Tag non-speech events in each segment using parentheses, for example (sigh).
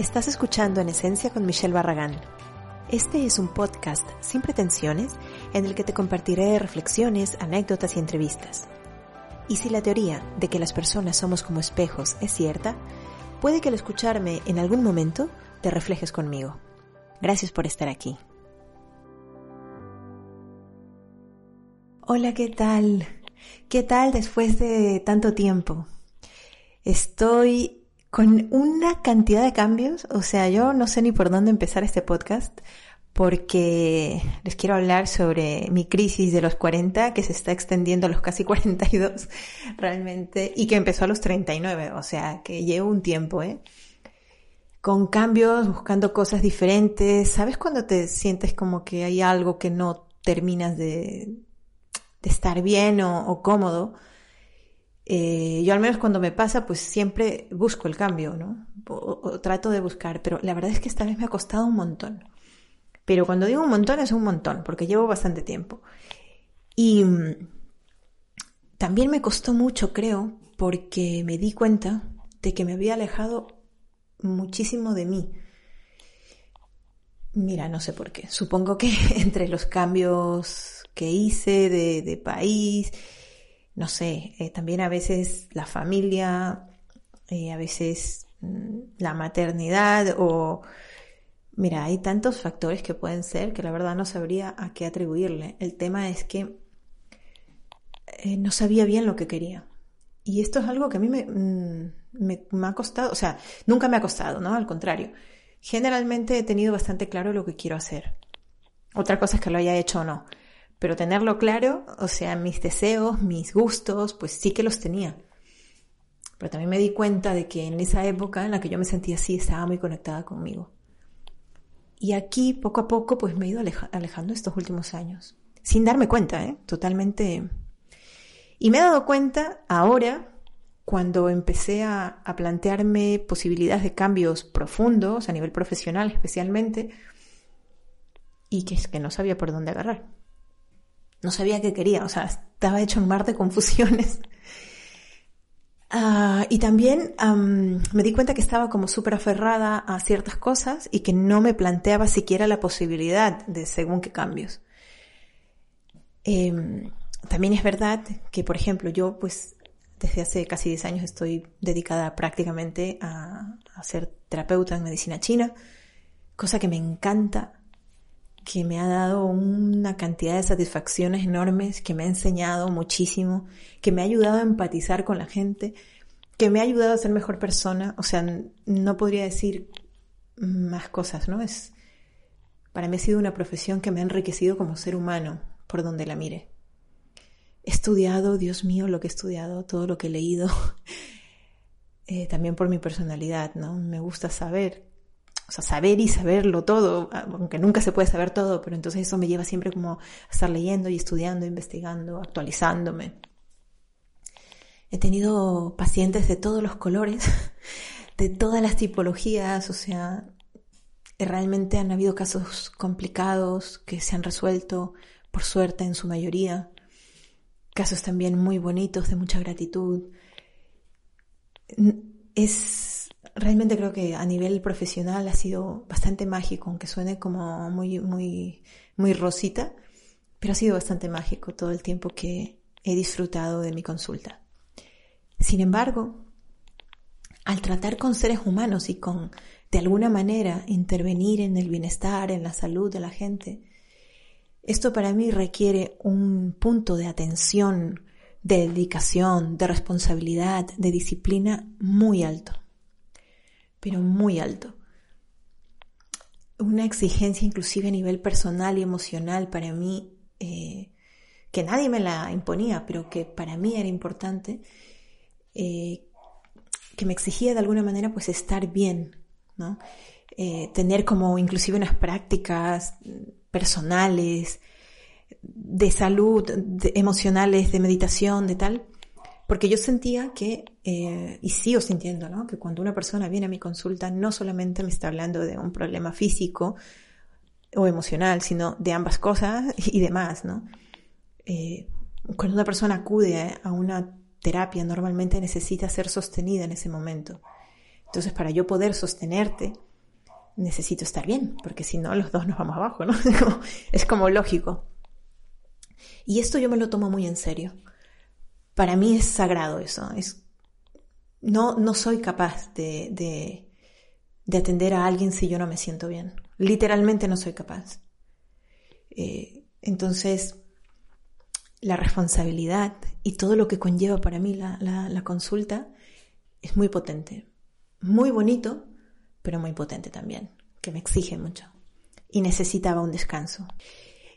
Estás escuchando En Esencia con Michelle Barragán. Este es un podcast sin pretensiones en el que te compartiré reflexiones, anécdotas y entrevistas. Y si la teoría de que las personas somos como espejos es cierta, puede que al escucharme en algún momento te reflejes conmigo. Gracias por estar aquí. Hola, ¿qué tal? ¿Qué tal después de tanto tiempo? Estoy con una cantidad de cambios, o sea, yo no sé ni por dónde empezar este podcast porque les quiero hablar sobre mi crisis de los 40 que se está extendiendo a los casi (laughs) 42 realmente y que empezó a los 39, o sea, que llevo un tiempo, ¿eh? Con cambios, buscando cosas diferentes, ¿sabes cuando te sientes como que hay algo que no terminas de, estar bien o cómodo? Eh, yo al menos cuando me pasa, pues siempre busco el cambio, ¿no? O, trato de buscar, pero la verdad es que esta vez me ha costado un montón. Pero cuando digo un montón es un montón, porque llevo bastante tiempo. Y mm, también me costó mucho, creo, porque me di cuenta de que me había alejado muchísimo de mí. Mira, no sé por qué. Supongo que (laughs) entre los cambios que hice de, de país, no sé, eh, también a veces la familia, eh, a veces mm, la maternidad o... Mira, hay tantos factores que pueden ser que la verdad no sabría a qué atribuirle. El tema es que eh, no sabía bien lo que quería. Y esto es algo que a mí me, mm, me, me, ha costado, o sea, nunca me ha costado, ¿no? Al contrario. Generalmente he tenido bastante claro lo que quiero hacer. Otra cosa es que lo haya hecho o no. Pero tenerlo claro, o sea, mis deseos, mis gustos, pues sí que los tenía. Pero también me di cuenta de que en esa época en la que yo me sentía así, estaba muy conectada conmigo. Y aquí, poco a poco, pues me he ido alejando estos últimos años. Sin darme cuenta, ¿eh? Totalmente. Y me he dado cuenta ahora, cuando empecé a, plantearme posibilidades de cambios profundos, a nivel profesional especialmente, y que es que no sabía por dónde agarrar no sabía qué quería, o sea, estaba hecho un mar de confusiones. Uh, (laughs) y también me di cuenta que estaba como súper aferrada a ciertas cosas y que no me planteaba siquiera la posibilidad de según qué cambios. Eh, también es verdad que, por ejemplo, yo pues desde hace casi 10 años estoy dedicada prácticamente a, a ser terapeuta en medicina china, cosa que me encanta que me ha dado una cantidad de satisfacciones enormes, que me ha enseñado muchísimo, que me ha ayudado a empatizar con la gente, que me ha ayudado a ser mejor persona. O sea, no podría decir más cosas, ¿no? Es, para mí ha sido una profesión que me ha enriquecido como ser humano, por donde la mire. He estudiado, Dios mío, lo que he estudiado, todo lo que he leído, (laughs) eh, también por mi personalidad, ¿no? Me gusta saber o sea, saber y saberlo todo, aunque nunca se puede saber todo, pero entonces eso me lleva siempre como a estar leyendo y estudiando, investigando, actualizándome. He tenido pacientes de todos los colores, (laughs) de todas las tipologías, o sea, realmente han habido casos complicados que se han resuelto, por suerte en su mayoría, casos también muy bonitos, de mucha gratitud. Es realmente creo que a nivel profesional ha sido bastante mágico, aunque suene como muy, muy, muy rosita, pero ha sido bastante mágico todo el tiempo que he disfrutado de mi consulta. Sin embargo, al tratar con seres humanos y con, de alguna manera, intervenir en el bienestar, en la salud de la gente, esto para mí requiere un punto de atención, de dedicación, de responsabilidad, de disciplina muy alto pero muy alto. Una exigencia inclusive a nivel personal y emocional para mí, eh, que nadie me la imponía, pero que para mí era importante, eh, que me exigía de alguna manera pues estar bien, ¿no? Eh, tener como inclusive unas prácticas personales, de salud, emocionales, de meditación, de tal, porque yo sentía que, eh, y sigo sintiendo, ¿no? Que cuando una persona viene a mi consulta no solamente me está hablando de un problema físico o emocional, sino de ambas cosas y demás, ¿no? Eh, cuando una persona acude a una terapia normalmente necesita ser sostenida en ese momento. Entonces, para yo poder sostenerte, necesito estar bien, porque si no, los dos nos vamos abajo, ¿no? (laughs) Es como, lógico. Y esto yo me lo tomo muy en serio. Para mí es sagrado eso. Es, no, soy capaz de atender a alguien si yo no me siento bien. Literalmente no soy capaz. Eh, entonces, la responsabilidad y todo lo que conlleva para mí la, la, consulta es muy potente. Muy bonito, pero muy potente también, que me exige mucho. Y necesitaba un descanso.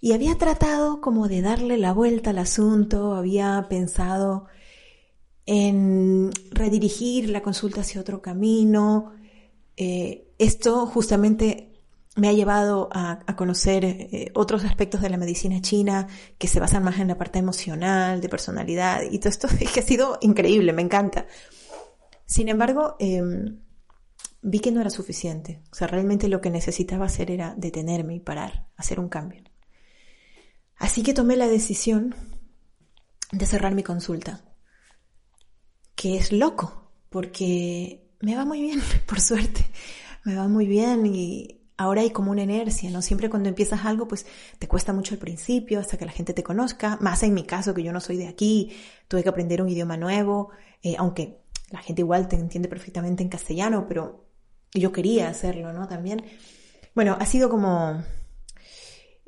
Y había tratado como de darle la vuelta al asunto, había pensado en redirigir la consulta hacia otro camino. Eh, esto justamente me ha llevado a, conocer eh, otros aspectos de la medicina china que se basan más en la parte emocional, de personalidad, y todo esto (laughs) es que ha sido increíble, me encanta. Sin embargo, em, vi que no era suficiente. O sea, realmente lo que necesitaba hacer era detenerme y parar, hacer un cambio. Así que tomé la decisión de cerrar mi consulta, que es loco, porque me va muy bien, (laughs) por suerte, me va muy bien y ahora hay como una inercia, ¿no? Siempre cuando empiezas algo, pues te cuesta mucho al principio hasta que la gente te conozca, más en mi caso que yo no soy de aquí, tuve que aprender un idioma nuevo, eh, aunque la gente igual te entiende perfectamente en castellano, pero yo quería hacerlo, ¿no? También. Bueno, ha sido como...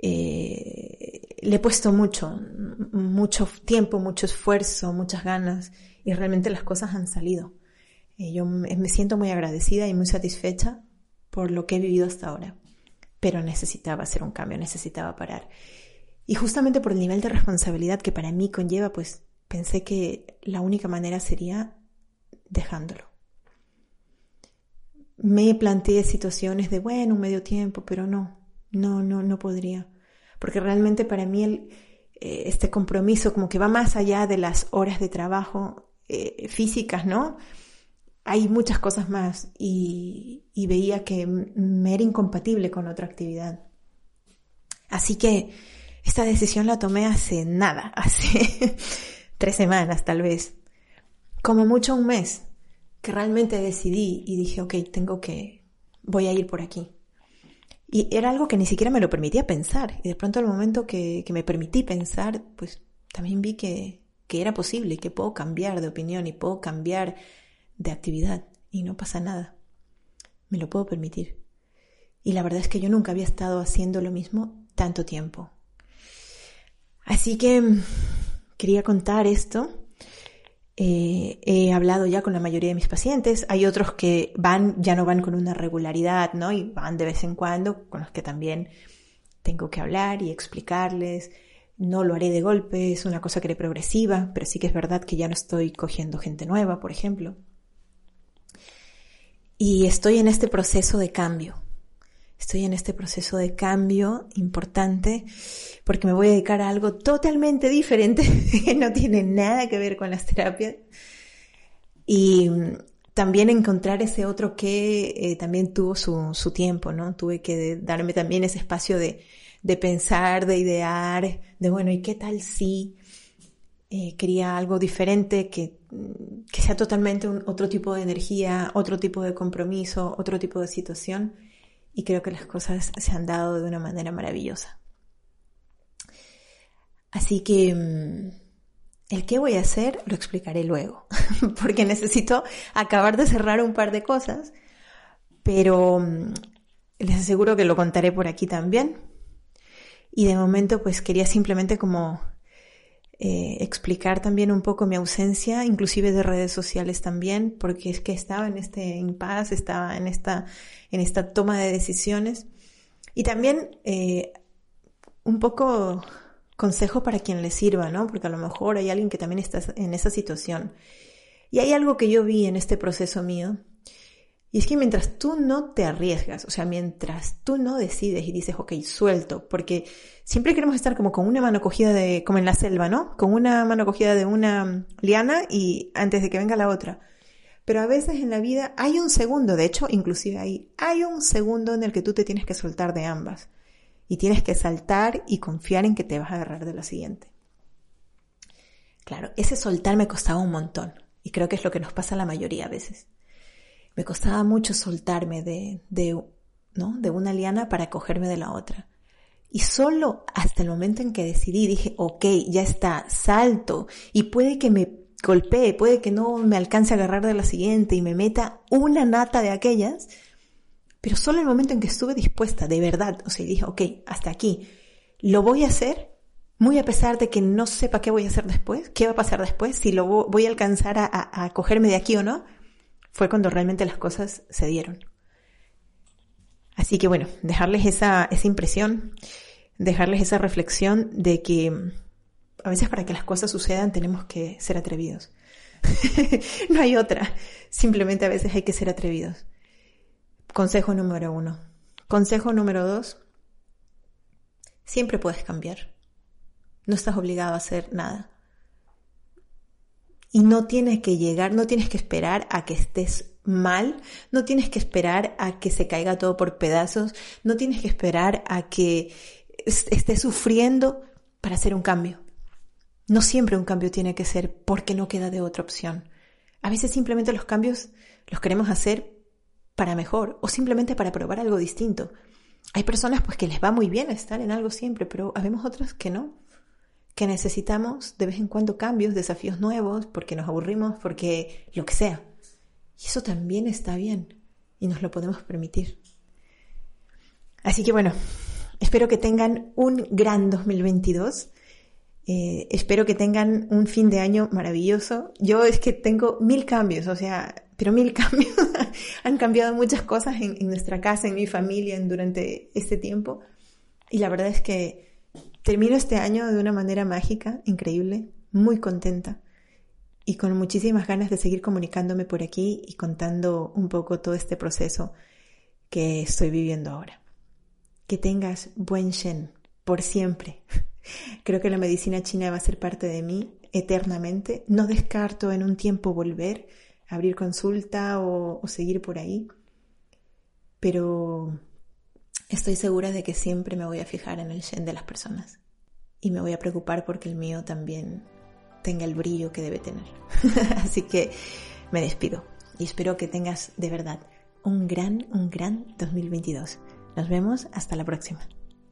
Eh, le he puesto mucho, mucho tiempo, mucho esfuerzo, muchas ganas y realmente las cosas han salido. Eh, yo me siento muy agradecida y muy satisfecha por lo que he vivido hasta ahora. Pero necesitaba hacer un cambio, necesitaba parar. Y justamente por el nivel de responsabilidad que para mí conlleva, pues pensé que la única manera sería dejándolo. Me planteé situaciones de, bueno, un medio tiempo, pero no, no, no, no podría. Porque realmente para mí eh, este compromiso como que va más allá de las horas de trabajo eh, físicas, ¿no? hay muchas cosas más y, veía que me era incompatible con otra actividad. Así que esta decisión la tomé hace nada, (laughs) hace tres semanas tal vez, como mucho un mes, que realmente decidí y dije, ok, tengo que, voy a ir por aquí. Y era algo que ni siquiera me lo permitía pensar. Y de pronto al momento que, que me permití pensar, pues también vi que, que era posible, que puedo cambiar de opinión y puedo cambiar de actividad y no pasa nada. Me lo puedo permitir. Y la verdad es que yo nunca había estado haciendo lo mismo tanto tiempo. Así que mm, quería contar esto. Eh, he hablado ya con la mayoría de mis pacientes. Hay otros que van, ya no van con una regularidad, ¿no? Y van de vez en cuando, con los que también tengo que hablar y explicarles. No lo haré de golpe, es una cosa que haré progresiva, pero sí que es verdad que ya no estoy cogiendo gente nueva, por ejemplo. Y estoy en este proceso de cambio. Estoy en este proceso de cambio importante porque me voy a dedicar a algo totalmente diferente (laughs) que no tiene nada que ver con las terapias. Y también encontrar ese otro que eh, también tuvo su, su, tiempo, ¿no? Tuve que darme también ese espacio de, de pensar, de idear, de bueno, ¿y qué tal si eh, quería algo diferente que, que sea totalmente un, otro tipo de energía, otro tipo de compromiso, otro tipo de situación. Y creo que las cosas se han dado de una manera maravillosa. Así que mm, el qué voy a hacer lo explicaré luego, (laughs) porque necesito acabar de cerrar un par de cosas, pero mm, les aseguro que lo contaré por aquí también. Y de momento pues quería simplemente como eh, explicar también un poco mi ausencia, inclusive de redes sociales también, porque es que estaba en este impasse, estaba en esta, en esta toma de decisiones. Y también eh, un poco consejo para quien le sirva, ¿no? Porque a lo mejor hay alguien que también está en esa situación. Y hay algo que yo vi en este proceso mío, y es que mientras tú no te arriesgas, o sea, mientras tú no decides y dices, ok, suelto, porque siempre queremos estar como con una mano cogida de, como en la selva, ¿no? Con una mano cogida de una liana y antes de que venga la otra. Pero a veces en la vida hay un segundo, de hecho, inclusive ahí, hay un segundo en el que tú te tienes que soltar de ambas. Y tienes que saltar y confiar en que te vas a agarrar de la siguiente. Claro, ese soltar me costaba un montón. Y creo que es lo que nos pasa a la mayoría a veces me costaba mucho soltarme de, ¿no? De una liana para cogerme de la otra. Y solo hasta el momento en que decidí, dije, ok, ya está, salto. Y puede que me golpee, puede que no me alcance a agarrar de la siguiente y me meta una nata de aquellas. Pero solo el momento en que estuve dispuesta, de verdad, o sea, dije, ok, hasta aquí, lo voy a hacer, muy a pesar de que no sepa qué voy a hacer después, qué va a pasar después, si lo voy a alcanzar a, a cogerme de aquí o no, fue cuando realmente las cosas se dieron. Así que bueno, dejarles esa, esa impresión, dejarles esa reflexión de que a veces para que las cosas sucedan tenemos que ser atrevidos. (laughs) no hay otra. Simplemente a veces hay que ser atrevidos. Consejo número uno. Consejo número dos. Siempre puedes cambiar. No estás obligado a hacer nada. Y no tienes que llegar, no tienes que esperar a que estés mal, no tienes que esperar a que se caiga todo por pedazos, no tienes que esperar a que estés sufriendo para hacer un cambio. No siempre un cambio tiene que ser porque no queda de otra opción. A veces simplemente los cambios los queremos hacer para mejor o simplemente para probar algo distinto. Hay personas pues que les va muy bien estar en algo siempre, pero habemos otras que no, que necesitamos de vez en cuando cambios, desafíos nuevos, porque nos aburrimos, porque lo que sea. Y eso también está bien y nos lo podemos permitir. Así que bueno, espero que tengan un gran 2022. Eh, espero que tengan un fin de año maravilloso. Yo es que tengo mil cambios, o sea, pero mil (laughs) cambios. Han cambiado muchas cosas en, en, nuestra casa, en mi familia, durante este tiempo. Y la verdad es que termino este año de una manera mágica, increíble, muy contenta y con muchísimas ganas de seguir comunicándome por aquí y contando un poco todo este proceso que estoy viviendo ahora. Que tengas buen Shen por siempre. (laughs) Creo que la medicina china va a ser parte de mí eternamente. No descarto en un tiempo volver, abrir consulta o, o seguir por ahí, pero estoy segura de que siempre me voy a fijar en el Shen de las personas y me voy a preocupar porque el mío también tenga el brillo que debe tener. (laughs) Así que me despido y espero que tengas de verdad un gran, un gran 2022. Nos vemos hasta la próxima.